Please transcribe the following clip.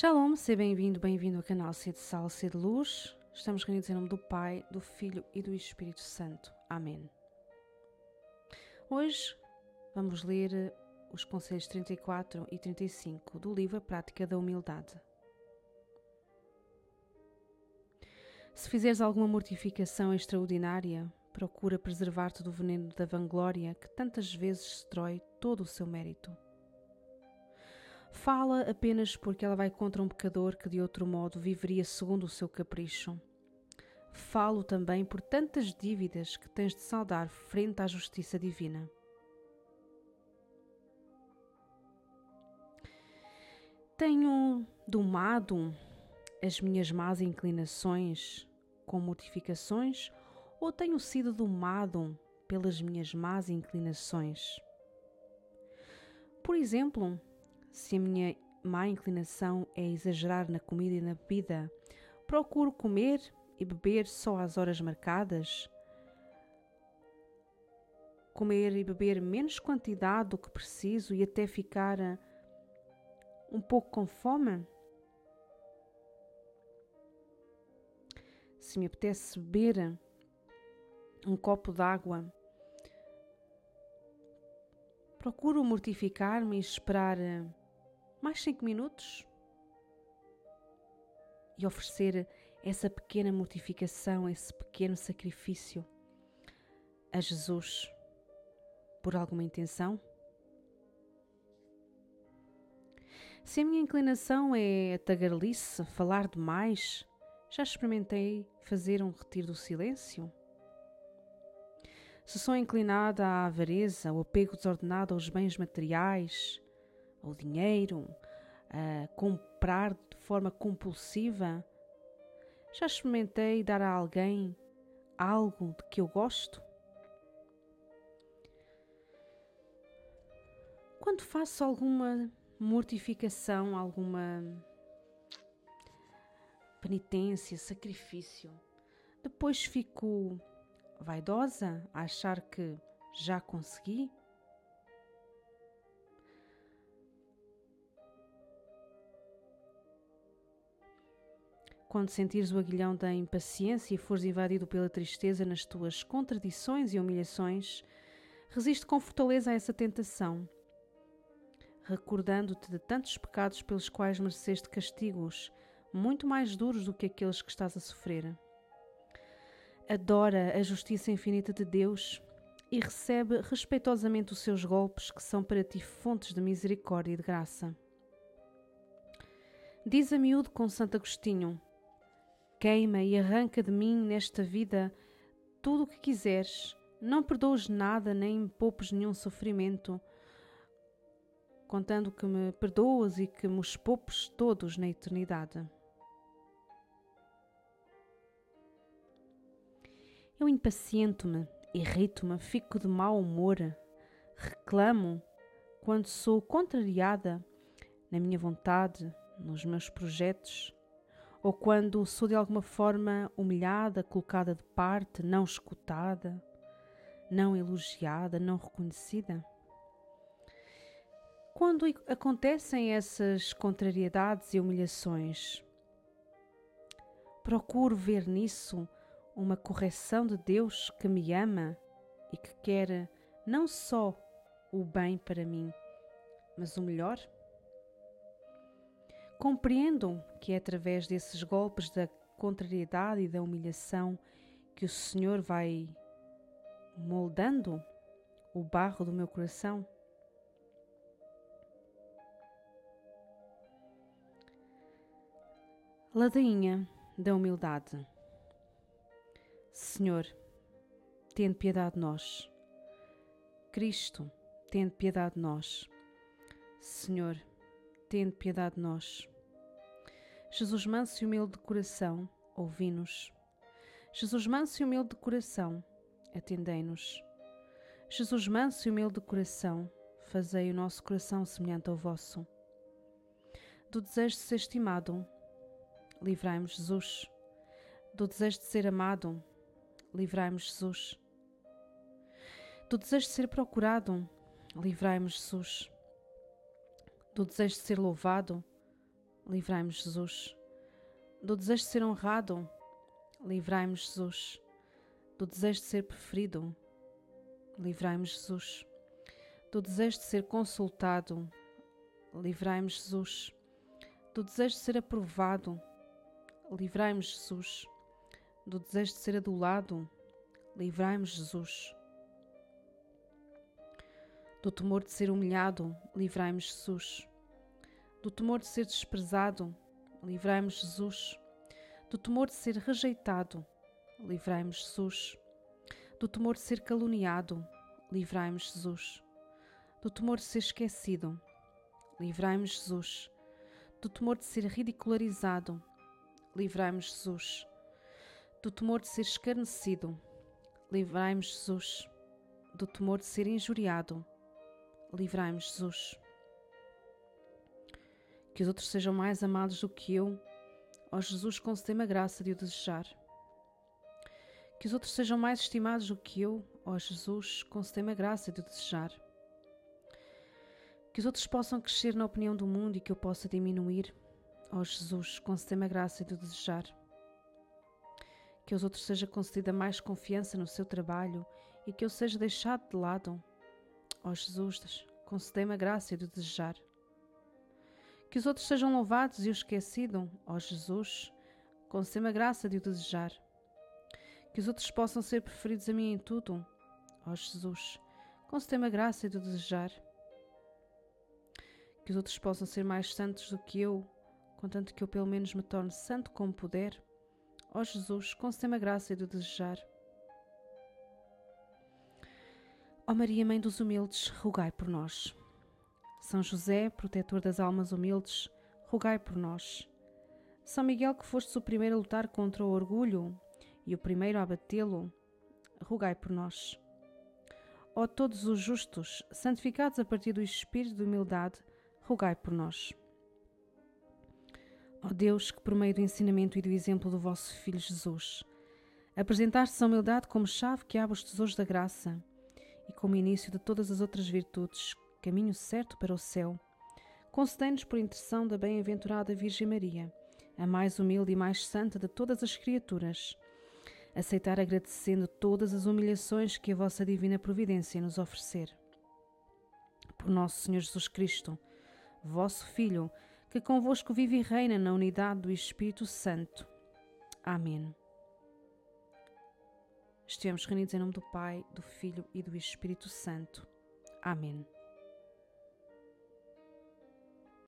Shalom, seja bem-vindo, bem-vindo ao canal C de Sal, C de Luz. Estamos reunidos em nome do Pai, do Filho e do Espírito Santo. Amém. Hoje vamos ler os conselhos 34 e 35 do livro A Prática da Humildade. Se fizeres alguma mortificação extraordinária, procura preservar-te do veneno da vanglória que tantas vezes destrói todo o seu mérito. Fala apenas porque ela vai contra um pecador que de outro modo viveria segundo o seu capricho. Falo também por tantas dívidas que tens de saldar frente à justiça divina. Tenho domado as minhas más inclinações com mortificações ou tenho sido domado pelas minhas más inclinações? Por exemplo, se a minha má inclinação é exagerar na comida e na bebida, procuro comer e beber só às horas marcadas. Comer e beber menos quantidade do que preciso e até ficar ah, um pouco com fome. Se me apetece beber um copo d'água, procuro mortificar-me e esperar ah, mais cinco minutos e oferecer essa pequena mortificação, esse pequeno sacrifício a Jesus por alguma intenção? Se a minha inclinação é a tagarelice, falar demais, já experimentei fazer um retiro do silêncio? Se sou inclinada à avareza, ao apego desordenado aos bens materiais, ao dinheiro, a comprar de forma compulsiva. Já experimentei dar a alguém algo de que eu gosto? Quando faço alguma mortificação, alguma penitência, sacrifício, depois fico vaidosa a achar que já consegui? Quando sentires o aguilhão da impaciência e fores invadido pela tristeza nas tuas contradições e humilhações, resiste com fortaleza a essa tentação, recordando-te de tantos pecados pelos quais mereceste castigos muito mais duros do que aqueles que estás a sofrer. Adora a justiça infinita de Deus e recebe respeitosamente os seus golpes, que são para ti fontes de misericórdia e de graça. Diz a miúdo com Santo Agostinho: Queima e arranca de mim nesta vida tudo o que quiseres. Não perdoes nada, nem poupes nenhum sofrimento, contando que me perdoas e que me poupes todos na eternidade. Eu impaciento-me, irrito-me, fico de mau humor, reclamo quando sou contrariada na minha vontade, nos meus projetos ou quando sou de alguma forma humilhada, colocada de parte, não escutada, não elogiada, não reconhecida? Quando acontecem essas contrariedades e humilhações, procuro ver nisso uma correção de Deus que me ama e que quer não só o bem para mim, mas o melhor? Compreendam que é através desses golpes da contrariedade e da humilhação que o Senhor vai moldando o barro do meu coração. Ladainha da humildade. Senhor, tende piedade de nós. Cristo, tende piedade de nós. Senhor, tende piedade de nós. Jesus manso e humilde de coração, ouvi-nos. Jesus manso e humilde de coração, atendei-nos. Jesus manso e humilde de coração, fazei o nosso coração semelhante ao vosso. Do desejo de ser estimado, livrai-nos, Jesus. Do desejo de ser amado, livrai-nos, Jesus. Do desejo de ser procurado, livrai-nos, Jesus do desejo de ser louvado, livrai-me, Jesus. Do desejo de ser honrado, livrai-me, Jesus. Do desejo de ser preferido, livrai-me, Jesus. Do desejo de ser consultado, livrai-me, Jesus. Do desejo de ser aprovado, livrai-me, Jesus. Do desejo de ser adulado, livrai-me, Jesus. Do temor de ser humilhado, livrai-me, Jesus. Do temor de ser desprezado, livrai-me, Jesus. Do temor de ser rejeitado, livrai-me, Jesus. Do temor de ser caluniado, livrai-me, Jesus. Do temor de ser esquecido, livrai-me, Jesus. Do temor de ser ridicularizado, livrai-me, Jesus. Do temor de ser escarnecido, livrai-me, Jesus. Do temor de ser injuriado, livrai-me, Jesus. Que os outros sejam mais amados do que eu, ó Jesus, concedei-me a graça de o desejar. Que os outros sejam mais estimados do que eu, ó Jesus, concedei-me a graça de o desejar. Que os outros possam crescer na opinião do mundo e que eu possa diminuir, ó Jesus, concedei-me a graça de o desejar. Que aos outros seja concedida mais confiança no seu trabalho e que eu seja deixado de lado, Ó Jesus, concedei-me a graça de desejar. Que os outros sejam louvados e o esquecido, ó Jesus, concedei-me a graça de o desejar. Que os outros possam ser preferidos a mim em tudo, ó Jesus, concedei-me a graça de o desejar. Que os outros possam ser mais santos do que eu, contanto que eu pelo menos me torne santo como puder, ó Jesus, concedei-me a graça de o desejar. Ó Maria, Mãe dos Humildes, rogai por nós. São José, protetor das almas humildes, rogai por nós. São Miguel, que fostes o primeiro a lutar contra o orgulho e o primeiro a abatê-lo, rogai por nós. Ó todos os justos, santificados a partir do espírito de humildade, rogai por nós. Ó Deus, que por meio do ensinamento e do exemplo do vosso Filho Jesus, apresentaste a humildade como chave que abre os tesouros da graça, e como início de todas as outras virtudes, caminho certo para o céu, concedei-nos por intercessão da bem-aventurada Virgem Maria, a mais humilde e mais santa de todas as criaturas, aceitar agradecendo todas as humilhações que a vossa divina providência nos oferecer. Por nosso Senhor Jesus Cristo, vosso Filho, que convosco vive e reina na unidade do Espírito Santo. Amém. Estejamos reunidos em nome do Pai, do Filho e do Espírito Santo. Amém.